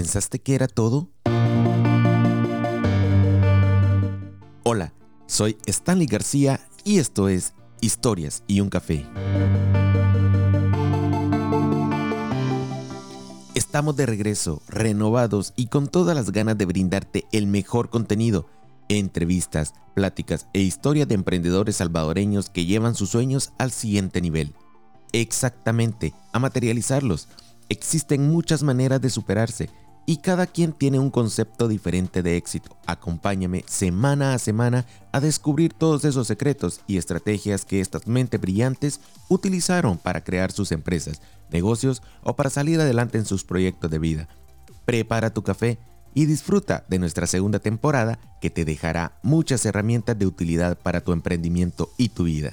pensaste que era todo? Hola, soy Stanley García y esto es Historias y un café. Estamos de regreso, renovados y con todas las ganas de brindarte el mejor contenido, entrevistas, pláticas e historias de emprendedores salvadoreños que llevan sus sueños al siguiente nivel. Exactamente, a materializarlos. Existen muchas maneras de superarse y cada quien tiene un concepto diferente de éxito. Acompáñame semana a semana a descubrir todos esos secretos y estrategias que estas mentes brillantes utilizaron para crear sus empresas, negocios o para salir adelante en sus proyectos de vida. Prepara tu café y disfruta de nuestra segunda temporada que te dejará muchas herramientas de utilidad para tu emprendimiento y tu vida.